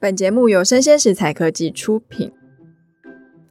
本节目由生鲜食材科技出品。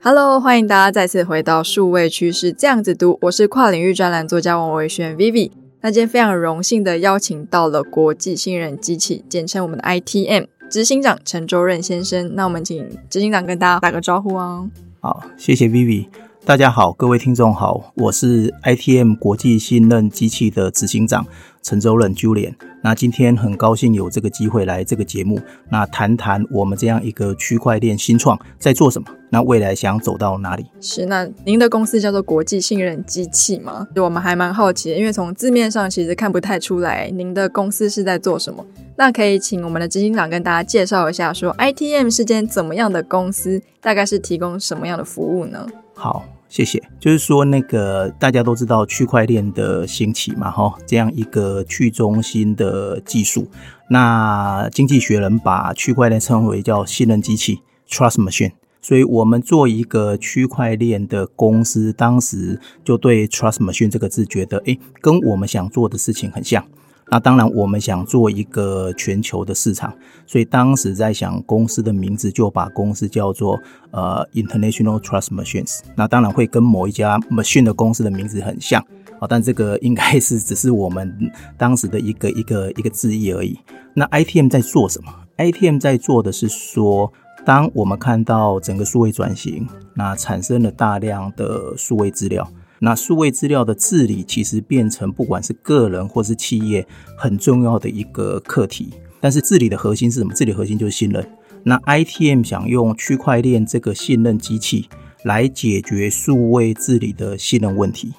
Hello，欢迎大家再次回到数位趋势这样子读，我是跨领域专栏作家王维轩 Vivi。那今天非常荣幸的邀请到了国际信任机器，简称我们的 ITM 执行长陈周任先生。那我们请执行长跟大家打个招呼啊。好，谢谢 Vivi。大家好，各位听众好，我是 ITM 国际信任机器的执行长陈周任 Julian。那今天很高兴有这个机会来这个节目，那谈谈我们这样一个区块链新创在做什么，那未来想走到哪里？是，那您的公司叫做国际信任机器吗？就我们还蛮好奇的，因为从字面上其实看不太出来您的公司是在做什么。那可以请我们的执行长跟大家介绍一下，说 ITM 是间怎么样的公司，大概是提供什么样的服务呢？好。谢谢。就是说，那个大家都知道区块链的兴起嘛，哈，这样一个去中心的技术。那经济学人把区块链称为叫信任机器 （trust machine）。所以我们做一个区块链的公司，当时就对 trust machine 这个字觉得，诶，跟我们想做的事情很像。那当然，我们想做一个全球的市场，所以当时在想公司的名字，就把公司叫做呃 International Trust Machines。那当然会跟某一家 machine 的公司的名字很像啊，但这个应该是只是我们当时的一个一个一个字义而已。那 ITM 在做什么？ITM 在做的是说，当我们看到整个数位转型，那产生了大量的数位资料。那数位资料的治理，其实变成不管是个人或是企业很重要的一个课题。但是治理的核心是什么？治理核心就是信任。那 ITM 想用区块链这个信任机器来解决数位治理的信任问题。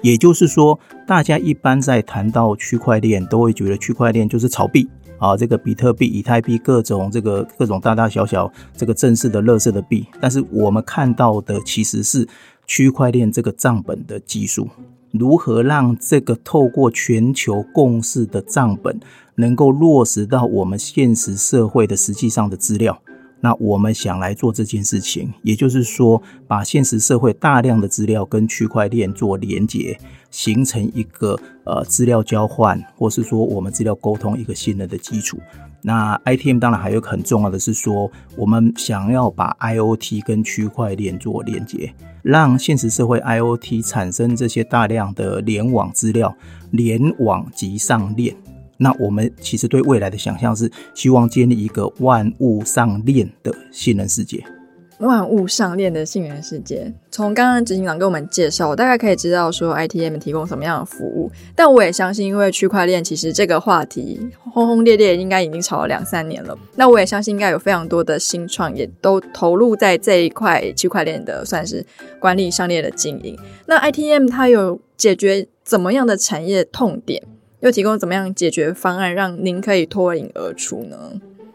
也就是说，大家一般在谈到区块链，都会觉得区块链就是炒币啊，这个比特币、以太币各种这个各种大大小小这个正式的、乐色的币。但是我们看到的其实是。区块链这个账本的技术，如何让这个透过全球共识的账本能够落实到我们现实社会的实际上的资料？那我们想来做这件事情，也就是说，把现实社会大量的资料跟区块链做连接，形成一个呃资料交换，或是说我们资料沟通一个信任的基础。那 ITM 当然还有很重要的是说，我们想要把 IoT 跟区块链做连接，让现实社会 IoT 产生这些大量的联网资料，联网即上链。那我们其实对未来的想象是，希望建立一个万物上链的信任世界。万物上链的信任世界，从刚刚执行长给我们介绍，我大概可以知道说 ITM 提供什么样的服务。但我也相信，因为区块链其实这个话题轰轰烈烈，应该已经炒了两三年了。那我也相信，应该有非常多的新创也都投入在这一块区块链的算是管理上链的经营。那 ITM 它有解决怎么样的产业痛点？又提供怎么样解决方案，让您可以脱颖而出呢？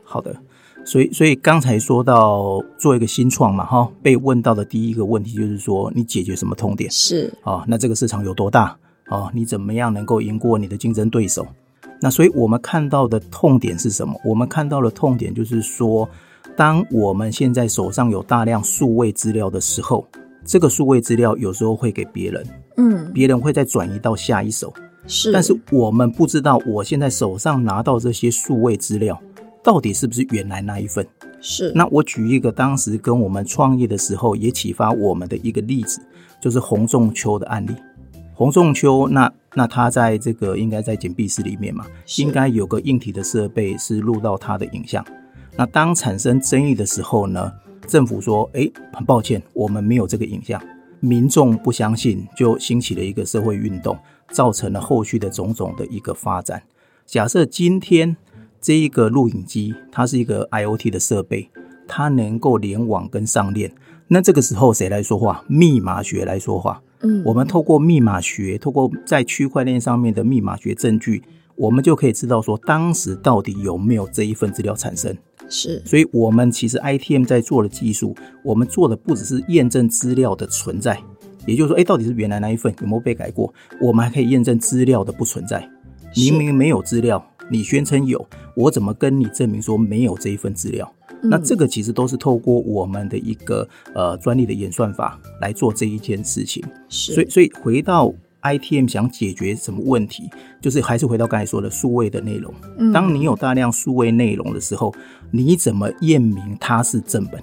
好的，所以所以刚才说到做一个新创嘛，哈，被问到的第一个问题就是说，你解决什么痛点？是啊，那这个市场有多大？啊，你怎么样能够赢过你的竞争对手？那所以我们看到的痛点是什么？我们看到的痛点就是说，当我们现在手上有大量数位资料的时候，这个数位资料有时候会给别人，嗯，别人会再转移到下一手。是，但是我们不知道，我现在手上拿到这些数位资料，到底是不是原来那一份？是。那我举一个当时跟我们创业的时候也启发我们的一个例子，就是洪仲秋的案例。洪仲秋，那那他在这个应该在简闭室里面嘛，应该有个硬体的设备是录到他的影像。那当产生争议的时候呢，政府说：“哎，很抱歉，我们没有这个影像。”民众不相信，就兴起了一个社会运动。造成了后续的种种的一个发展。假设今天这一个录影机，它是一个 IoT 的设备，它能够联网跟上链，那这个时候谁来说话？密码学来说话。嗯，我们透过密码学，透过在区块链上面的密码学证据，我们就可以知道说，当时到底有没有这一份资料产生。是，所以我们其实 ITM 在做的技术，我们做的不只是验证资料的存在。也就是说，哎，到底是原来那一份有没有被改过？我们还可以验证资料的不存在。明明没有资料，你宣称有，我怎么跟你证明说没有这一份资料？嗯。那这个其实都是透过我们的一个呃专利的演算法来做这一件事情。是。所以，所以回到 ITM 想解决什么问题，就是还是回到刚才说的数位的内容。当你有大量数位内容的时候，你怎么验明它是正本？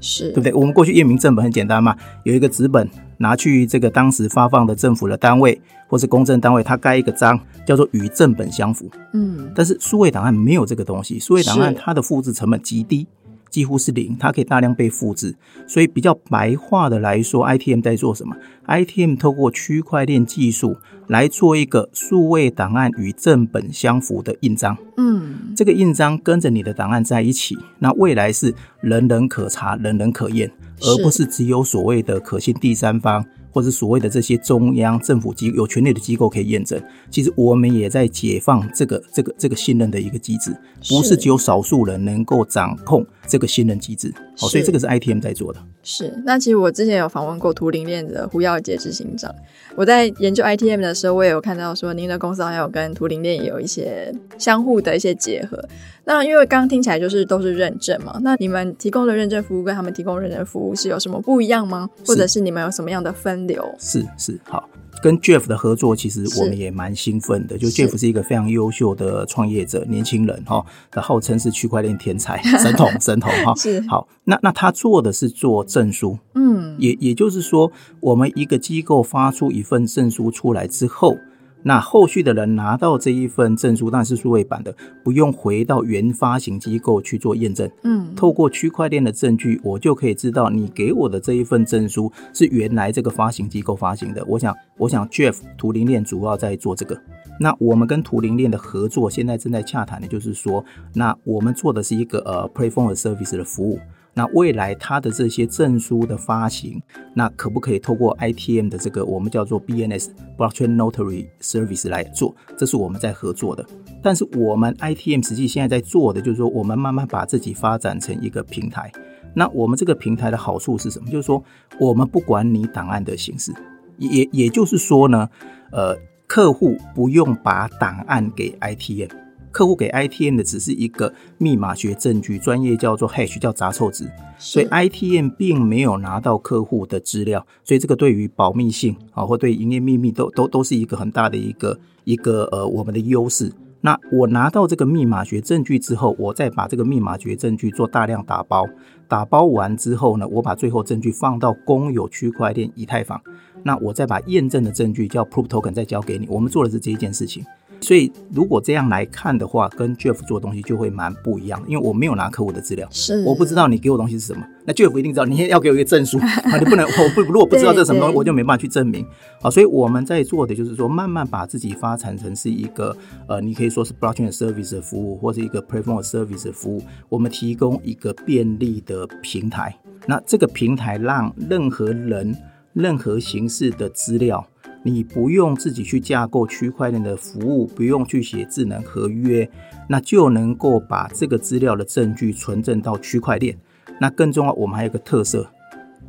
是对不对？我们过去验明正本很简单嘛，有一个纸本拿去这个当时发放的政府的单位或是公证单位，它盖一个章，叫做与正本相符。嗯，但是数位档案没有这个东西，数位档案它的复制成本极低。几乎是零，它可以大量被复制，所以比较白话的来说，ITM 在做什么？ITM 透过区块链技术来做一个数位档案与正本相符的印章。嗯，这个印章跟着你的档案在一起，那未来是人人可查、人人可验，而不是只有所谓的可信第三方。或者所谓的这些中央政府机有权力的机构可以验证，其实我们也在解放这个这个这个信任的一个机制，不是只有少数人能够掌控这个信任机制。好，所以这个是 ITM 在做的。是，那其实我之前有访问过图灵链的胡耀杰执行长，我在研究 ITM 的时候，我也有看到说您的公司好像有跟图灵链也有一些相互的一些结合。那因为刚刚听起来就是都是认证嘛，那你们提供的认证服务跟他们提供认证服务是有什么不一样吗？或者是你们有什么样的分流？是是好，跟 Jeff 的合作其实我们也蛮兴奋的。就 Jeff 是一个非常优秀的创业者，年轻人哈，他号称是区块链天才、神童、神童哈。是好，那那他做的是做证书，嗯，也也就是说，我们一个机构发出一份证书出来之后。那后续的人拿到这一份证书，当然是数位版的，不用回到原发行机构去做验证。嗯，透过区块链的证据，我就可以知道你给我的这一份证书是原来这个发行机构发行的。我想，我想 Jeff 图灵链主要在做这个。那我们跟图灵链的合作，现在正在洽谈的，就是说，那我们做的是一个呃 Platform as Service 的服务。那未来它的这些证书的发行，那可不可以透过 ITM 的这个我们叫做 BNS Blockchain Notary Service 来做？这是我们在合作的。但是我们 ITM 实际现在在做的，就是说我们慢慢把自己发展成一个平台。那我们这个平台的好处是什么？就是说我们不管你档案的形式，也也就是说呢，呃，客户不用把档案给 ITM。客户给 ITM 的只是一个密码学证据，专业叫做 hash，叫杂凑值，所以 ITM 并没有拿到客户的资料，所以这个对于保密性啊，或对营业秘密都都都是一个很大的一个一个呃我们的优势。那我拿到这个密码学证据之后，我再把这个密码学证据做大量打包，打包完之后呢，我把最后证据放到公有区块链以太坊，那我再把验证的证据叫 proof token 再交给你。我们做的是这一件事情。所以，如果这样来看的话，跟 Jeff 做的东西就会蛮不一样的。因为我没有拿客户的资料，是我不知道你给我东西是什么。那 Jeff 一定知道，你要给我一个证书啊，你不能我不如果不知道这是什么东西，我就没办法去证明。啊，所以我们在做的就是说，慢慢把自己发展成是一个呃，你可以说是 Blockchain Service 的服务，或是一个 Platform Service 的服务。我们提供一个便利的平台，那这个平台让任何人、任何形式的资料。你不用自己去架构区块链的服务，不用去写智能合约，那就能够把这个资料的证据存证到区块链。那更重要，我们还有个特色，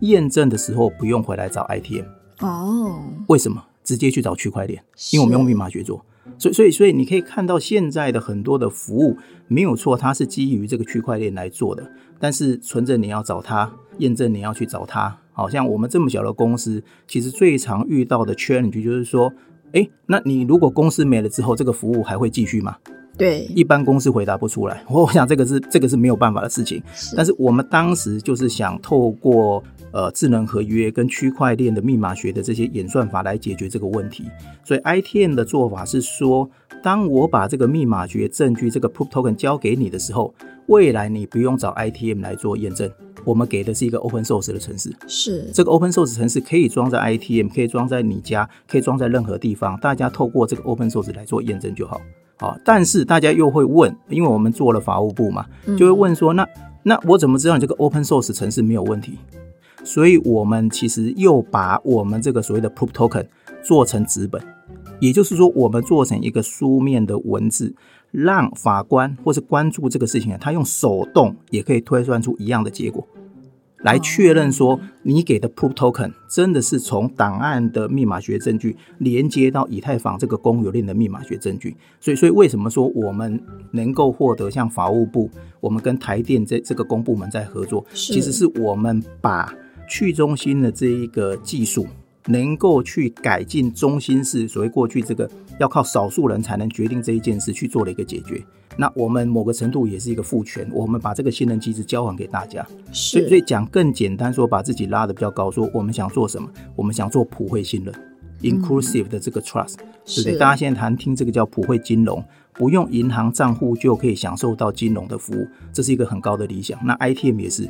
验证的时候不用回来找 ITM 哦。为什么？直接去找区块链，因为我们用密码学做。所以，所以，所以你可以看到现在的很多的服务没有错，它是基于这个区块链来做的。但是存证你要找它，验证你要去找它。好像我们这么小的公司，其实最常遇到的 challenge 就是说，哎，那你如果公司没了之后，这个服务还会继续吗？对，一般公司回答不出来。我想这个是这个是没有办法的事情。是。但是我们当时就是想透过呃智能合约跟区块链的密码学的这些演算法来解决这个问题。所以 ITM 的做法是说，当我把这个密码学证据这个 proof token 交给你的时候，未来你不用找 ITM 来做验证。我们给的是一个 open source 的城市，是这个 open source 城市可以装在 ITM，可以装在你家，可以装在任何地方，大家透过这个 open source 来做验证就好。好，但是大家又会问，因为我们做了法务部嘛，就会问说，那那我怎么知道你这个 open source 程式没有问题？所以我们其实又把我们这个所谓的 proof token 做成纸本，也就是说，我们做成一个书面的文字。让法官或是关注这个事情，他用手动也可以推算出一样的结果，来确认说你给的 proof token 真的是从档案的密码学证据连接到以太坊这个公有链的密码学证据。所以，所以为什么说我们能够获得像法务部，我们跟台电这这个公部门在合作，其实是我们把去中心的这一个技术能够去改进中心式，所谓过去这个要靠少数人才能决定这一件事去做了一个解决。那我们某个程度也是一个赋权，我们把这个信任机制交还给大家。是，所以讲更简单说，把自己拉得比较高，说我们想做什么？我们想做普惠信任、嗯、，inclusive 的这个 trust，对不对？大家现在谈听这个叫普惠金融，不用银行账户就可以享受到金融的服务，这是一个很高的理想。那 ITM 也是。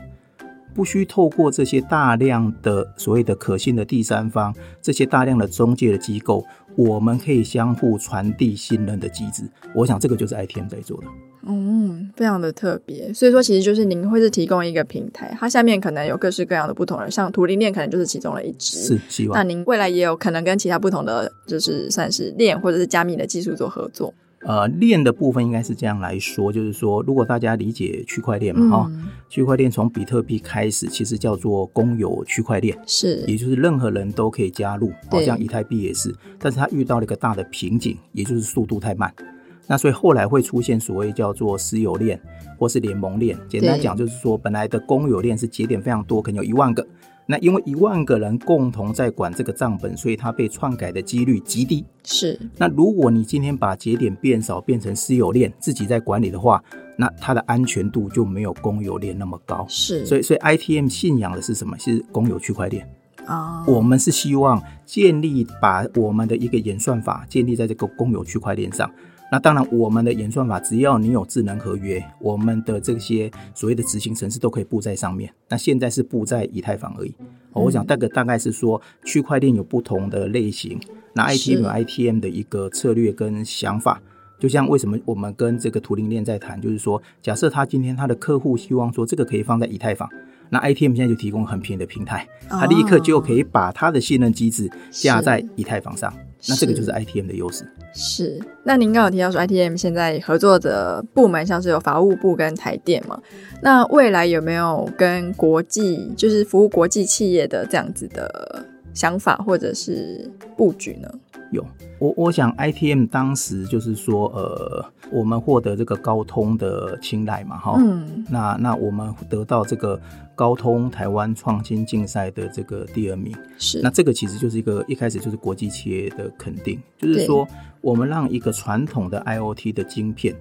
不需透过这些大量的所谓的可信的第三方，这些大量的中介的机构，我们可以相互传递信任的机制。我想这个就是 ITM 在做的。嗯，非常的特别。所以说，其实就是您会是提供一个平台，它下面可能有各式各样的不同人，像图灵链可能就是其中的一支。是，希望。那您未来也有可能跟其他不同的，就是算是链或者是加密的技术做合作。呃，链的部分应该是这样来说，就是说，如果大家理解区块链嘛，哈、嗯，区块链从比特币开始，其实叫做公有区块链，是，也就是任何人都可以加入，好像以太币也是，但是它遇到了一个大的瓶颈，也就是速度太慢，那所以后来会出现所谓叫做私有链或是联盟链，简单讲就是说，本来的公有链是节点非常多，可能有一万个。那因为一万个人共同在管这个账本，所以它被篡改的几率极低。是。那如果你今天把节点变少，变成私有链，自己在管理的话，那它的安全度就没有公有链那么高。是。所以，所以 ITM 信仰的是什么？是公有区块链。啊。我们是希望建立把我们的一个演算法建立在这个公有区块链上。那当然，我们的演算法，只要你有智能合约，我们的这些所谓的执行程式都可以布在上面。那现在是布在以太坊而已。哦、我想大概大概是说，区块链有不同的类型，那 ITM 有 ITM 的一个策略跟想法。就像为什么我们跟这个图灵链在谈，就是说，假设他今天他的客户希望说这个可以放在以太坊。那 ITM 现在就提供很便宜的平台，他立刻就可以把他的信任机制架在以太坊上。那这个就是 ITM 的优势。是。那您刚刚有提到说 ITM 现在合作的部门像是有法务部跟台电嘛？那未来有没有跟国际就是服务国际企业的这样子的想法或者是布局呢？有。我我想 ITM 当时就是说，呃，我们获得这个高通的青睐嘛，哈，嗯，那那我们得到这个高通台湾创新竞赛的这个第二名，是，那这个其实就是一个一开始就是国际企业的肯定，就是说我们让一个传统的 IoT 的晶片，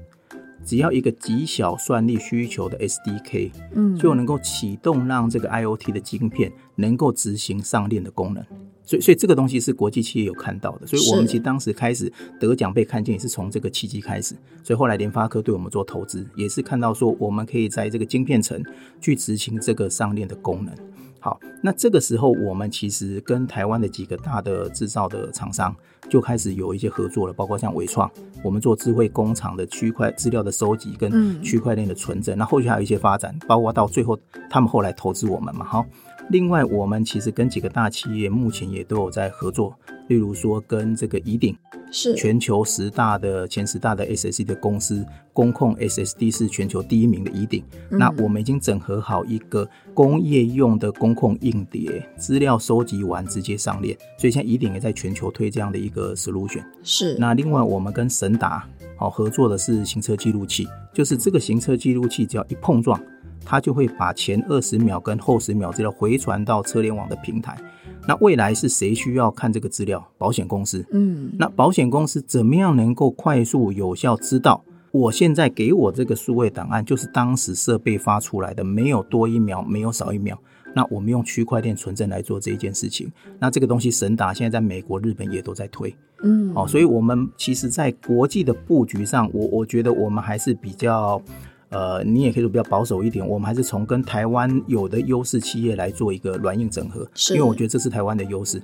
只要一个极小算力需求的 SDK，嗯，就能够启动让这个 IoT 的晶片能够执行上链的功能。所以，所以这个东西是国际企业有看到的，所以我们其实当时开始得奖被看见也是从这个契机开始。所以后来联发科对我们做投资，也是看到说我们可以在这个晶片层去执行这个上链的功能。好，那这个时候我们其实跟台湾的几个大的制造的厂商就开始有一些合作了，包括像伟创，我们做智慧工厂的区块资料的收集跟区块链的存证，那后续还有一些发展，包括到最后他们后来投资我们嘛，好。另外，我们其实跟几个大企业目前也都有在合作，例如说跟这个宜鼎，是全球十大的前十大的 SSD 的公司，工控 SSD 是全球第一名的宜鼎。嗯。那我们已经整合好一个工业用的工控硬碟，资料收集完直接上链，所以现在宜鼎也在全球推这样的一个 solution。是。那另外，我们跟神达好合作的是行车记录器，就是这个行车记录器只要一碰撞。它就会把前二十秒跟后十秒资料回传到车联网的平台。那未来是谁需要看这个资料？保险公司。嗯，那保险公司怎么样能够快速有效知道我现在给我这个数位档案就是当时设备发出来的，没有多一秒，没有少一秒。那我们用区块链存证来做这一件事情。那这个东西神达现在在美国、日本也都在推。嗯，哦，所以我们其实在国际的布局上，我我觉得我们还是比较。呃，你也可以说比较保守一点，我们还是从跟台湾有的优势企业来做一个软硬整合，因为我觉得这是台湾的优势。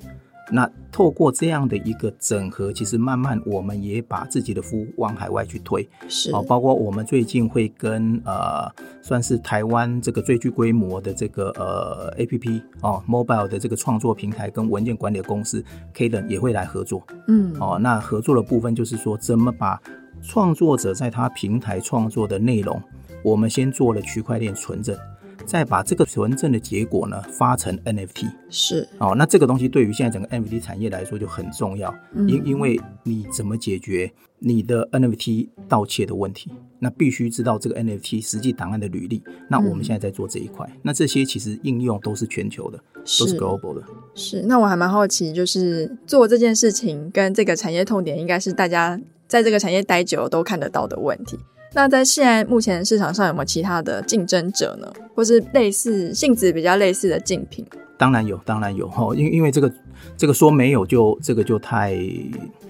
那透过这样的一个整合，其实慢慢我们也把自己的服务往海外去推，是哦，包括我们最近会跟呃，算是台湾这个最具规模的这个呃 APP 哦，mobile 的这个创作平台跟文件管理的公司 Cadence 也会来合作，嗯，哦，那合作的部分就是说怎么把。创作者在他平台创作的内容，我们先做了区块链存证，再把这个存证的结果呢发成 NFT。是哦，那这个东西对于现在整个 NFT 产业来说就很重要，因、嗯、因为你怎么解决你的 NFT 盗窃的问题，那必须知道这个 NFT 实际档案的履历。那我们现在在做这一块，嗯、那这些其实应用都是全球的，都是 global 的。是，那我还蛮好奇，就是做这件事情跟这个产业痛点，应该是大家在这个产业待久都看得到的问题。那在现在目前市场上有没有其他的竞争者呢？或是类似性质比较类似的竞品？当然有，当然有哈，因因为这个这个说没有就这个就太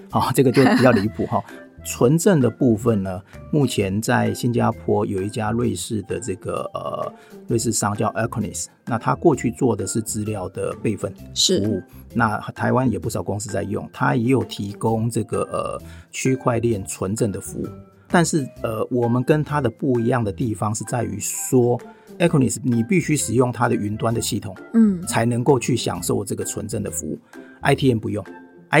啊，这个就比较离谱哈。纯正的部分呢，目前在新加坡有一家瑞士的这个呃瑞士商叫 Acronis，那他过去做的是资料的备份服务，那台湾也不少公司在用，他也有提供这个呃区块链纯正的服务。但是，呃，我们跟它的不一样的地方是在于说，Acronis 你必须使用它的云端的系统，嗯，才能够去享受这个纯正的服务。ITM 不用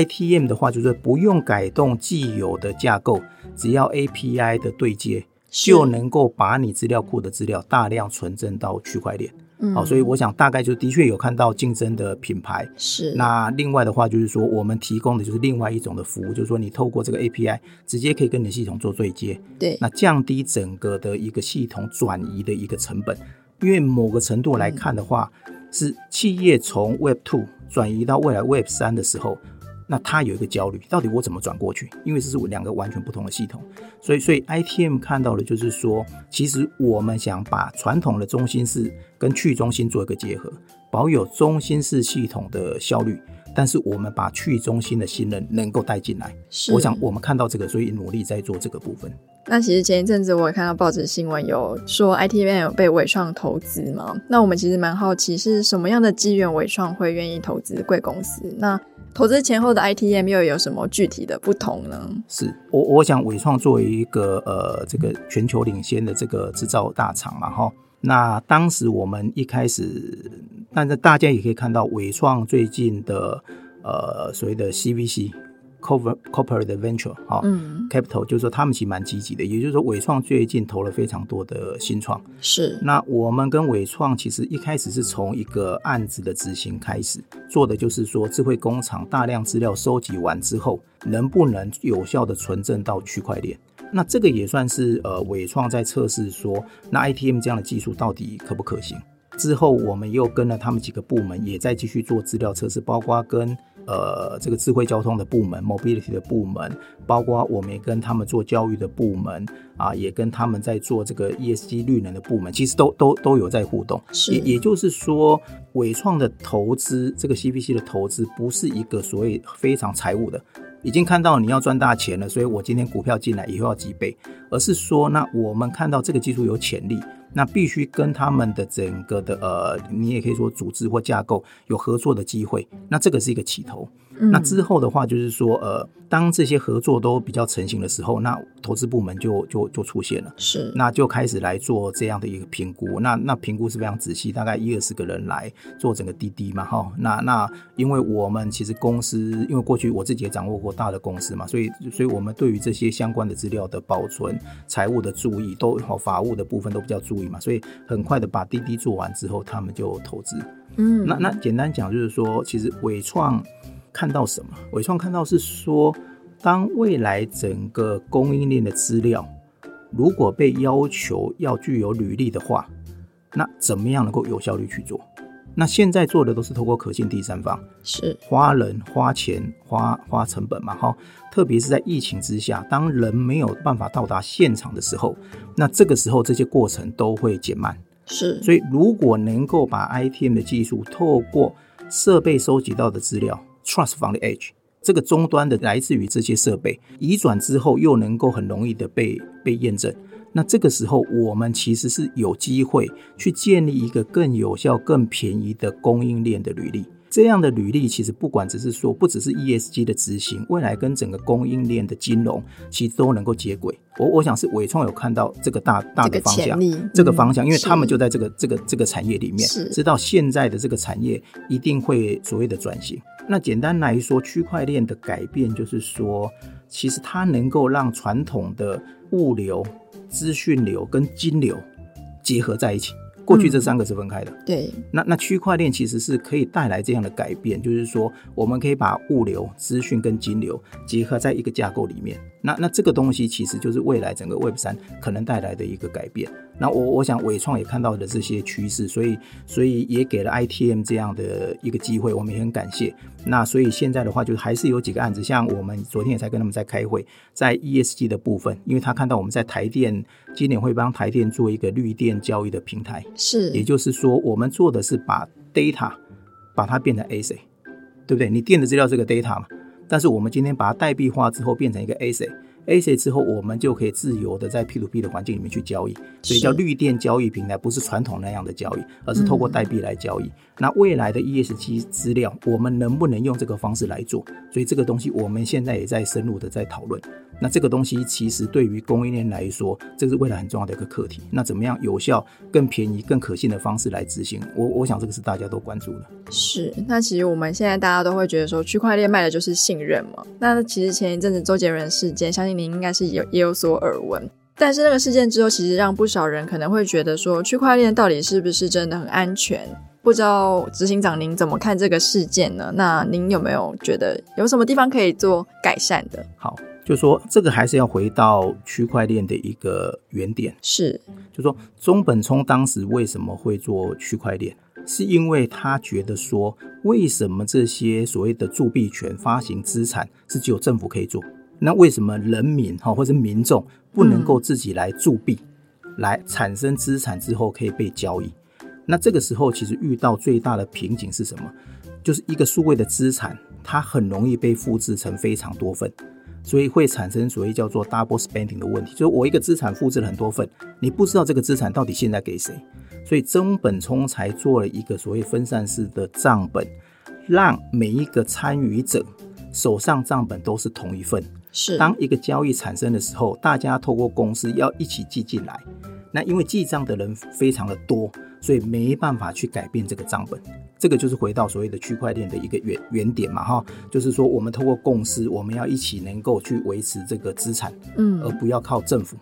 ，ITM 的话就是不用改动既有的架构，只要 API 的对接，就能够把你资料库的资料大量存证到区块链。好、嗯，所以我想大概就的确有看到竞争的品牌是。那另外的话就是说，我们提供的就是另外一种的服务，就是说你透过这个 API 直接可以跟你的系统做对接，对，那降低整个的一个系统转移的一个成本。因为某个程度来看的话，嗯、是企业从 Web Two 转移到未来 Web 三的时候。那他有一个焦虑，到底我怎么转过去？因为这是两个完全不同的系统，所以所以 ITM 看到的就是说，其实我们想把传统的中心式跟去中心做一个结合，保有中心式系统的效率，但是我们把去中心的信任能够带进来。是，我想我们看到这个，所以努力在做这个部分。那其实前一阵子我也看到报纸新闻，有说 ITM 有被伟创投资嘛？那我们其实蛮好奇，是什么样的机缘伟创会愿意投资贵公司？那投资前后的 ITM 又有什么具体的不同呢？是我我想伟创作为一个呃这个全球领先的这个制造大厂嘛哈，那当时我们一开始，但是大家也可以看到伟创最近的呃所谓的 CVC。Corporate Venture 哈、嗯、，Capital 就是说他们其实蛮积极的，也就是说伟创最近投了非常多的新创。是，那我们跟伟创其实一开始是从一个案子的执行开始做的，就是说智慧工厂大量资料收集完之后，能不能有效的存证到区块链？那这个也算是呃伟创在测试说，那 ITM 这样的技术到底可不可行？之后我们又跟了他们几个部门，也在继续做资料测试，包括跟。呃，这个智慧交通的部门，mobility 的部门，包括我们也跟他们做教育的部门啊，也跟他们在做这个 ESG 绿能的部门，其实都都都有在互动。是，也也就是说，伟创的投资，这个 CPC 的投资，不是一个所谓非常财务的，已经看到你要赚大钱了，所以我今天股票进来以后要几倍，而是说，那我们看到这个技术有潜力。那必须跟他们的整个的呃，你也可以说组织或架构有合作的机会，那这个是一个起头。嗯、那之后的话，就是说呃，当这些合作都比较成型的时候，那投资部门就就就出现了，是，那就开始来做这样的一个评估。那那评估是非常仔细，大概一二十个人来做整个滴滴嘛，哈。那那因为我们其实公司，因为过去我自己也掌握过大的公司嘛，所以所以我们对于这些相关的资料的保存、财务的注意都好，法务的部分都比较注意嘛。所以很快的把滴滴做完之后，他们就投资。嗯，那那简单讲就是说，其实伟创看到什么？伟创看到是说，当未来整个供应链的资料如果被要求要具有履历的话，那怎么样能够有效率去做？那现在做的都是透过可信第三方，是花人、花钱、花花成本嘛？哈，特别是在疫情之下，当人没有办法到达现场的时候，那这个时候这些过程都会减慢。是，所以如果能够把 ITM 的技术透过设备收集到的资料，Trust from the Edge，这个终端的来自于这些设备移转之后，又能够很容易的被被验证。那这个时候，我们其实是有机会去建立一个更有效、更便宜的供应链的履历。这样的履历，其实不管只是说，不只是 ESG 的执行，未来跟整个供应链的金融，其实都能够接轨。我我想是纬创有看到这个大大的方向，这个，这个方向，因为他们就在这个这个这个产业里面，知道现在的这个产业一定会所谓的转型。那简单来说，区块链的改变就是说，其实它能够让传统的物流。资讯流跟金流结合在一起，过去这三个是分开的。嗯、对，那那区块链其实是可以带来这样的改变，就是说我们可以把物流、资讯跟金流结合在一个架构里面。那那这个东西其实就是未来整个 Web 三可能带来的一个改变。那我我想伟创也看到了这些趋势，所以所以也给了 ITM 这样的一个机会，我们也很感谢。那所以现在的话，就还是有几个案子，像我们昨天也才跟他们在开会，在 ESG 的部分，因为他看到我们在台电今年会帮台电做一个绿电交易的平台，是，也就是说我们做的是把 data 把它变成 a c，对不对？你电子资料是个 data 嘛，但是我们今天把它代币化之后变成一个 a c。ASIC 之后，我们就可以自由的在 P2P 的环境里面去交易，所以叫绿电交易平台，不是传统那样的交易，而是透过代币来交易。嗯、那未来的 ESG 资料，我们能不能用这个方式来做？所以这个东西我们现在也在深入的在讨论。那这个东西其实对于供应链来说，这是未来很重要的一个课题。那怎么样有效、更便宜、更可信的方式来执行？我我想这个是大家都关注的。是。那其实我们现在大家都会觉得说，区块链卖的就是信任嘛。那其实前一阵子周杰伦事件，相信。您应该是有也有所耳闻，但是那个事件之后，其实让不少人可能会觉得说，区块链到底是不是真的很安全？不知道执行长您怎么看这个事件呢？那您有没有觉得有什么地方可以做改善的？好，就说这个还是要回到区块链的一个原点，是，就说中本聪当时为什么会做区块链，是因为他觉得说，为什么这些所谓的铸币权发行资产是只有政府可以做？那为什么人民哈或者民众不能够自己来铸币，来产生资产之后可以被交易？那这个时候其实遇到最大的瓶颈是什么？就是一个数位的资产，它很容易被复制成非常多份，所以会产生所谓叫做 double spending 的问题。就是我一个资产复制了很多份，你不知道这个资产到底现在给谁，所以中本聪才做了一个所谓分散式的账本，让每一个参与者手上账本都是同一份。是，当一个交易产生的时候，大家透过公司要一起记进来。那因为记账的人非常的多，所以没办法去改变这个账本。这个就是回到所谓的区块链的一个原原点嘛，哈，就是说我们透过共识，我们要一起能够去维持这个资产，嗯，而不要靠政府。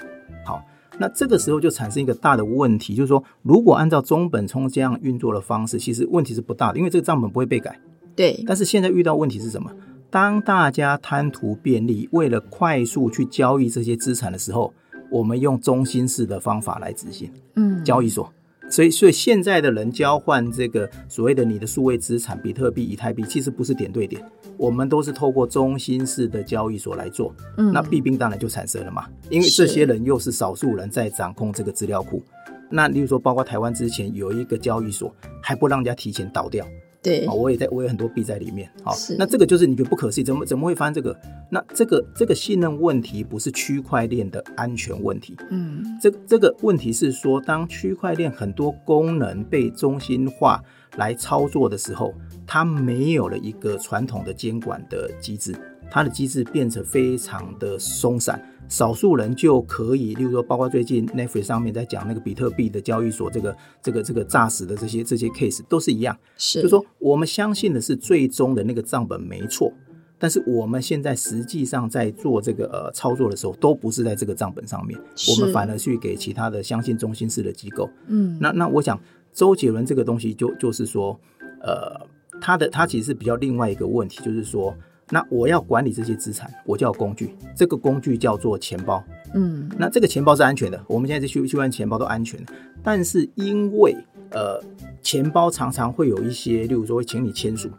好，那这个时候就产生一个大的问题，就是说，如果按照中本聪这样运作的方式，其实问题是不大的，因为这个账本不会被改。对。但是现在遇到问题是什么？当大家贪图便利，为了快速去交易这些资产的时候，我们用中心式的方法来执行，嗯，交易所。所以，所以现在的人交换这个所谓的你的数位资产，比特币、以太币，其实不是点对点，我们都是透过中心式的交易所来做。嗯，那弊病当然就产生了嘛，因为这些人又是少数人在掌控这个资料库。那例如说，包括台湾之前有一个交易所，还不让人家提前倒掉。对，我也在，我有很多币在里面。好，那这个就是你觉得不可思议，怎么怎么会发生这个？那这个这个信任问题不是区块链的安全问题。嗯，这这个问题是说，当区块链很多功能被中心化来操作的时候，它没有了一个传统的监管的机制，它的机制变成非常的松散。少数人就可以，例如说，包括最近 Netflix 上面在讲那个比特币的交易所，这个、这个、这个诈死的这些这些 case 都是一样。是，就是说我们相信的是最终的那个账本没错，但是我们现在实际上在做这个呃操作的时候，都不是在这个账本上面，我们反而去给其他的相信中心式的机构。嗯，那那我想周杰伦这个东西就就是说，呃，他的他其实是比较另外一个问题，就是说。那我要管理这些资产，我就要工具，这个工具叫做钱包。嗯，那这个钱包是安全的，我们现在这区区块链钱包都安全。但是因为呃，钱包常常会有一些，例如说会请你签署，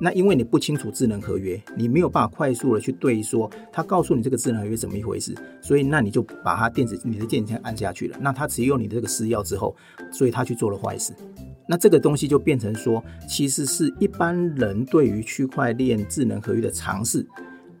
那因为你不清楚智能合约，你没有办法快速的去对说，他告诉你这个智能合约怎么一回事，所以那你就把它电子你的键键按下去了，那他持有你的这个私钥之后，所以他去做了坏事。那这个东西就变成说，其实是一般人对于区块链智能合约的尝试，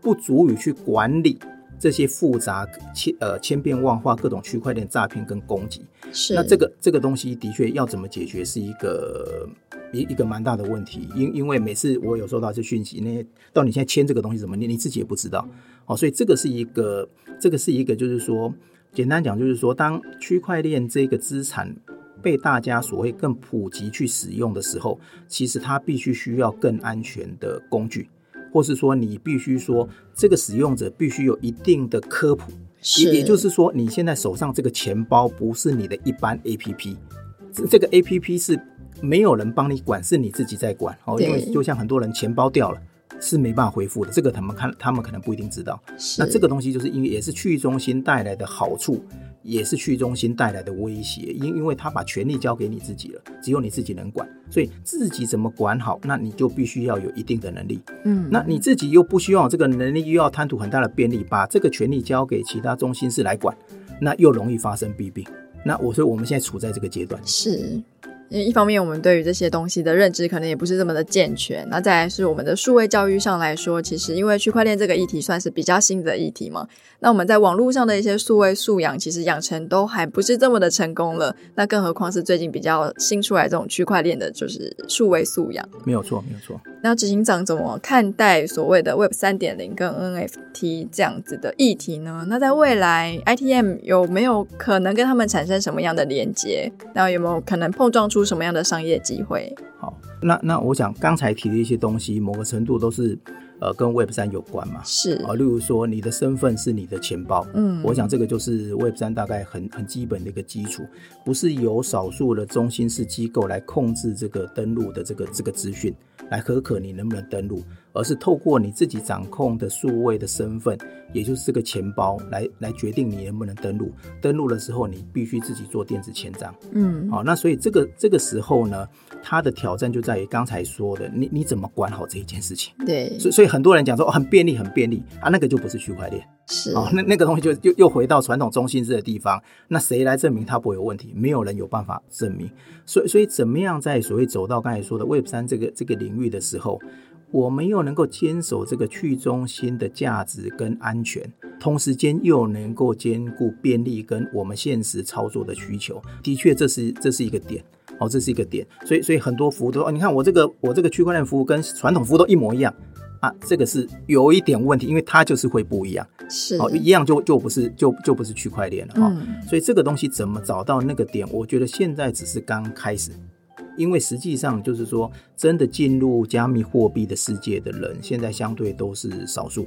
不足以去管理这些复杂千呃千变万化各种区块链诈骗跟攻击。是，那这个这个东西的确要怎么解决，是一个一一个蛮大的问题。因因为每次我有收到这讯息，那到你现在签这个东西怎么，你你自己也不知道。哦，所以这个是一个这个是一个就是说，简单讲就是说，当区块链这个资产。被大家所谓更普及去使用的时候，其实它必须需要更安全的工具，或是说你必须说这个使用者必须有一定的科普，也也就是说你现在手上这个钱包不是你的一般 APP，这个 APP 是没有人帮你管，是你自己在管哦。因为就像很多人钱包掉了。是没办法回复的，这个他们看，他们可能不一定知道。那这个东西就是因为也是去中心带来的好处，也是去中心带来的威胁。因因为他把权力交给你自己了，只有你自己能管，所以自己怎么管好，那你就必须要有一定的能力。嗯，那你自己又不希望这个能力，又要贪图很大的便利，把这个权力交给其他中心室来管，那又容易发生弊病。那我说我们现在处在这个阶段。是。因为一方面，我们对于这些东西的认知可能也不是这么的健全。那再来是我们的数位教育上来说，其实因为区块链这个议题算是比较新的议题嘛，那我们在网络上的一些数位素养，其实养成都还不是这么的成功了。那更何况是最近比较新出来这种区块链的，就是数位素养。没有错，没有错。那执行长怎么看待所谓的 Web 三点零跟 NFT 这样子的议题呢？那在未来，ITM 有没有可能跟他们产生什么样的连接？那有没有可能碰撞出什么样的商业机会？好，那那我想刚才提的一些东西，某个程度都是呃跟 Web 三有关嘛。是啊，例如说你的身份是你的钱包，嗯，我想这个就是 Web 三大概很很基本的一个基础，不是由少数的中心式机构来控制这个登录的这个这个资讯，来可可你能不能登录，而是透过你自己掌控的数位的身份，也就是这个钱包来来决定你能不能登录。登录的时候，你必须自己做电子签章。嗯，好，那所以这个这个时候呢，它的挑战就在于刚才说的，你你怎么管好这一件事情？对，所以所以很多人讲说，哦，很便利，很便利啊，那个就不是区块链。是哦，那那个东西就又又回到传统中心制的地方，那谁来证明它不会有问题？没有人有办法证明。所以所以怎么样在所谓走到刚才说的 Web 三这个这个领域的时候，我们又能够坚守这个去中心的价值跟安全，同时间又能够兼顾便利跟我们现实操作的需求，的确这是这是一个点。哦，这是一个点。所以所以很多服务都说，哦，你看我这个我这个区块链服务跟传统服务都一模一样。啊，这个是有一点问题，因为它就是会不一样，是哦，一样就就不是就就不是区块链了哈。嗯、所以这个东西怎么找到那个点？我觉得现在只是刚开始，因为实际上就是说，真的进入加密货币的世界的人，现在相对都是少数。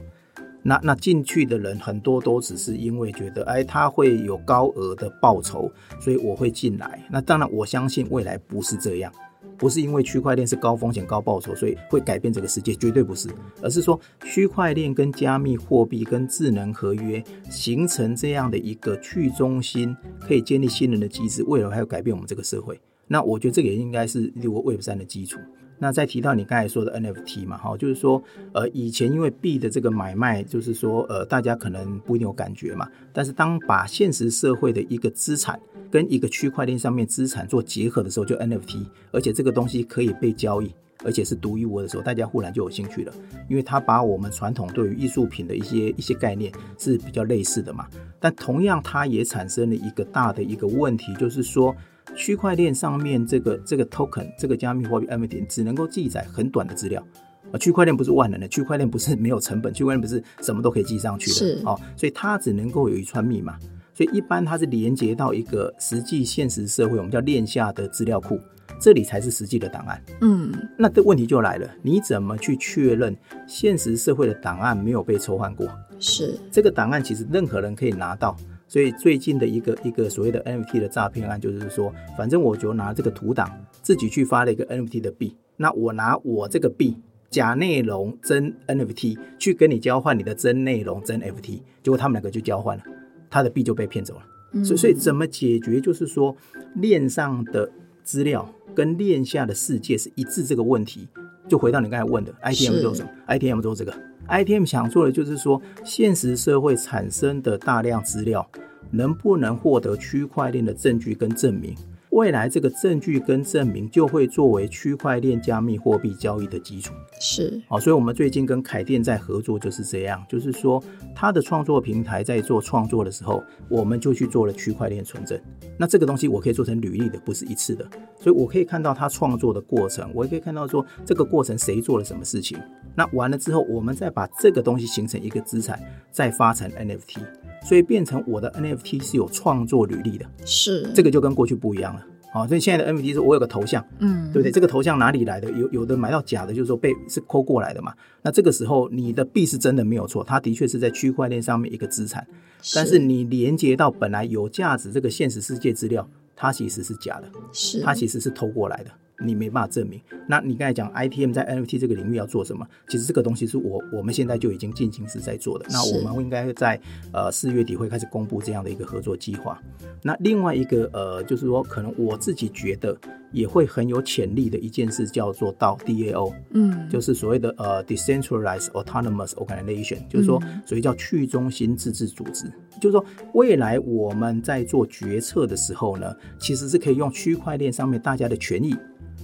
那那进去的人很多都只是因为觉得，哎，他会有高额的报酬，所以我会进来。那当然，我相信未来不是这样。不是因为区块链是高风险高报酬，所以会改变这个世界，绝对不是，而是说区块链跟加密货币跟智能合约形成这样的一个去中心可以建立信任的机制，未来还要改变我们这个社会。那我觉得这个也应该是如果 Web 三的基础。那再提到你刚才说的 NFT 嘛，哈，就是说，呃，以前因为币的这个买卖，就是说，呃，大家可能不一定有感觉嘛，但是当把现实社会的一个资产跟一个区块链上面资产做结合的时候，就 NFT，而且这个东西可以被交易，而且是独一无二的时候，大家忽然就有兴趣了，因为它把我们传统对于艺术品的一些一些概念是比较类似的嘛，但同样它也产生了一个大的一个问题，就是说。区块链上面这个这个 token 这个加密货币 NFT 只能够记载很短的资料，啊，区块链不是万能的，区块链不是没有成本，区块链不是什么都可以记上去的，哦，所以它只能够有一串密码，所以一般它是连接到一个实际现实社会，我们叫链下的资料库，这里才是实际的档案。嗯，那这问题就来了，你怎么去确认现实社会的档案没有被抽换过？是这个档案其实任何人可以拿到。所以最近的一个一个所谓的 NFT 的诈骗案，就是说，反正我就拿这个图档自己去发了一个 NFT 的币，那我拿我这个币假内容真 NFT 去跟你交换你的真内容真 NFT，结果他们两个就交换了，他的币就被骗走了。嗯、所以所以怎么解决？就是说链上的资料跟链下的世界是一致这个问题，就回到你刚才问的 ITM 做什么？ITM 做这个。ITM 想做的就是说，现实社会产生的大量资料，能不能获得区块链的证据跟证明？未来这个证据跟证明就会作为区块链加密货币交易的基础。是，好，所以我们最近跟凯电在合作就是这样，就是说他的创作平台在做创作的时候，我们就去做了区块链存证。那这个东西我可以做成履历的，不是一次的，所以我可以看到他创作的过程，我也可以看到说这个过程谁做了什么事情。那完了之后，我们再把这个东西形成一个资产，再发成 NFT。所以变成我的 NFT 是有创作履历的，是这个就跟过去不一样了。好，所以现在的 NFT 是我有个头像，嗯，对不对？这个头像哪里来的？有有的买到假的，就是说被是抠过来的嘛。那这个时候你的币是真的没有错，它的确是在区块链上面一个资产，但是你连接到本来有价值这个现实世界资料它其实是假的，是它其实是偷过来的。你没办法证明。那你刚才讲 ITM 在 NFT 这个领域要做什么？其实这个东西是我我们现在就已经进行时在做的。那我们应该会在呃四月底会开始公布这样的一个合作计划。那另外一个呃，就是说可能我自己觉得也会很有潜力的一件事叫做到 DAO，嗯，就是所谓的呃 Decentralized Autonomous Organization，就是说所谓叫去中心自治组织。就是说未来我们在做决策的时候呢，其实是可以用区块链上面大家的权益。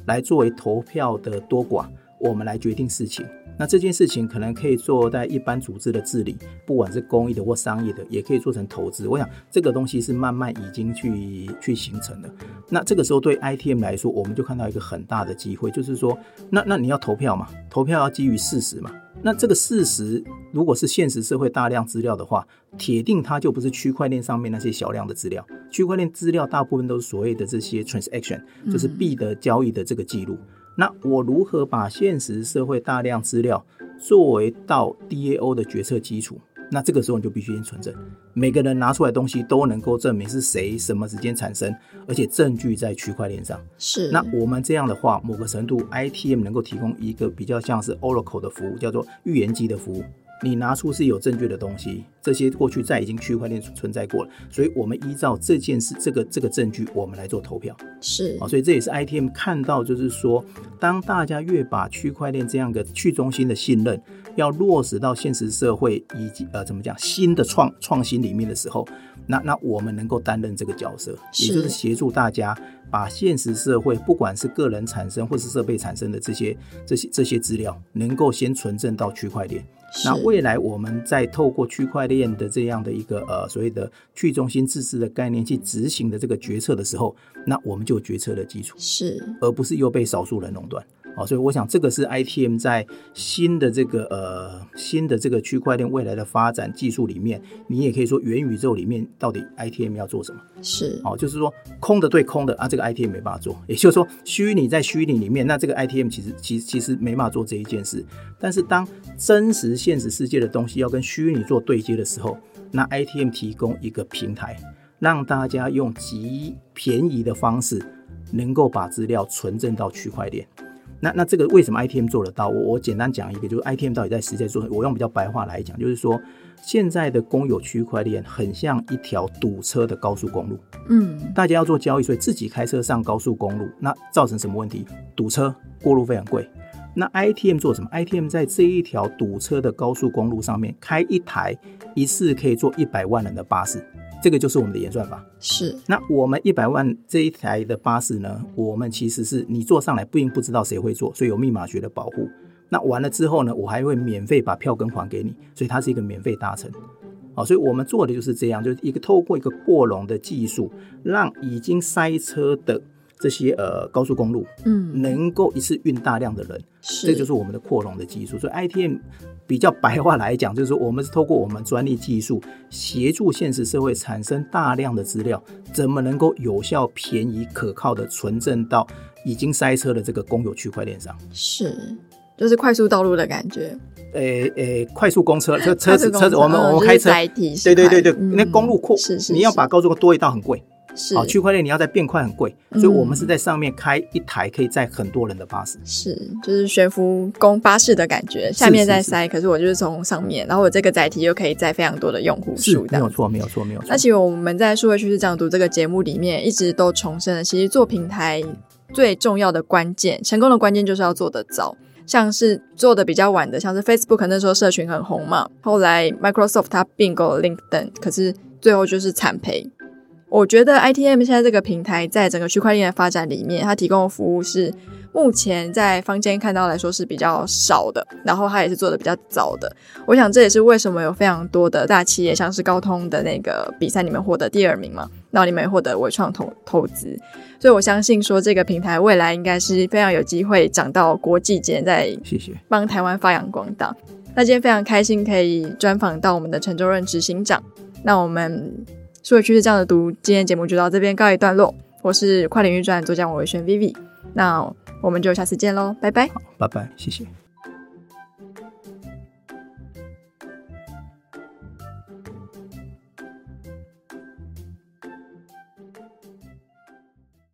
来作为投票的多寡，我们来决定事情。那这件事情可能可以做在一般组织的治理，不管是公益的或商业的，也可以做成投资。我想这个东西是慢慢已经去去形成的。那这个时候对 ITM 来说，我们就看到一个很大的机会，就是说，那那你要投票嘛，投票要基于事实嘛。那这个事实如果是现实社会大量资料的话，铁定它就不是区块链上面那些小量的资料。区块链资料大部分都是所谓的这些 transaction，就是币的交易的这个记录。那我如何把现实社会大量资料作为到 DAO 的决策基础？那这个时候你就必须先存证，每个人拿出来东西都能够证明是谁什么时间产生，而且证据在区块链上。是。那我们这样的话，某个程度 ITM 能够提供一个比较像是 Oracle 的服务，叫做预言机的服务。你拿出是有证据的东西，这些过去在已经区块链存在过了，所以我们依照这件事这个这个证据，我们来做投票。是啊，所以这也是 ITM 看到，就是说，当大家越把区块链这样一个去中心的信任要落实到现实社会以及呃怎么讲新的创创新里面的时候，那那我们能够担任这个角色，也就是协助大家把现实社会不管是个人产生或是设备产生的这些这些这些资料，能够先存证到区块链。那未来我们在透过区块链的这样的一个呃所谓的去中心自治的概念去执行的这个决策的时候，那我们就有决策的基础，是，而不是又被少数人垄断。好，所以我想这个是 ITM 在新的这个呃新的这个区块链未来的发展技术里面，你也可以说元宇宙里面到底 ITM 要做什么？是，哦，就是说空的对空的啊，这个 ITM 没办法做，也就是说虚拟在虚拟里面，那这个 ITM 其实其实其实没办法做这一件事。但是当真实现实世界的东西要跟虚拟做对接的时候，那 ITM 提供一个平台，让大家用极便宜的方式，能够把资料存证到区块链。那那这个为什么 ITM 做得到？我我简单讲一个，就是 ITM 到底在实在做。我用比较白话来讲，就是说现在的公有区块链很像一条堵车的高速公路。嗯，大家要做交易，所以自己开车上高速公路，那造成什么问题？堵车，过路费很贵。那 ITM 做什么？ITM 在这一条堵车的高速公路上面开一台一次可以坐一百万人的巴士。这个就是我们的演算法。是，那我们一百万这一台的巴士呢，我们其实是你坐上来不一定不知道谁会坐，所以有密码学的保护。那完了之后呢，我还会免费把票根还给你，所以它是一个免费搭乘。好，所以我们做的就是这样，就是一个透过一个扩容的技术，让已经塞车的这些呃高速公路，嗯，能够一次运大量的人。是，这就是我们的扩容的技术。所以 ITM。比较白话来讲，就是说我们是透过我们专利技术协助现实社会产生大量的资料，怎么能够有效、便宜、可靠的存证到已经塞车的这个公有区块链上？是，就是快速道路的感觉。诶、欸、诶、欸，快速公车，车车子车子，我们我们开车，对对对对，嗯、那公路扩，是是是，你要把高速公路多一道很贵。是，区块链你要在变快很贵，所以我们是在上面开一台可以载很多人的巴士，是，就是悬浮公巴士的感觉，下面在塞，可是我就是从上面，然后我这个载体又可以载非常多的用户数，没有错，没有错，没有错。那其实我们在数位趋势这样读这个节目里面，一直都重申了，其实做平台最重要的关键，成功的关键就是要做得早，像是做的比较晚的，像是 Facebook 那时候社群很红嘛，后来 Microsoft 它并购了 LinkedIn，可是最后就是惨赔。我觉得 ITM 现在这个平台在整个区块链的发展里面，它提供的服务是目前在坊间看到来说是比较少的，然后它也是做的比较早的。我想这也是为什么有非常多的大企业，像是高通的那个比赛里面获得第二名嘛，然后你们也获得微创投投资，所以我相信说这个平台未来应该是非常有机会涨到国际间，在谢谢帮台湾发扬光大。那今天非常开心可以专访到我们的陈周润执行长，那我们。数位趋势这样的读，今天节目就到这边告一段落。我是跨领域专栏作家王维轩 Vivi，那我们就下次见喽，拜拜。好，拜拜，谢谢。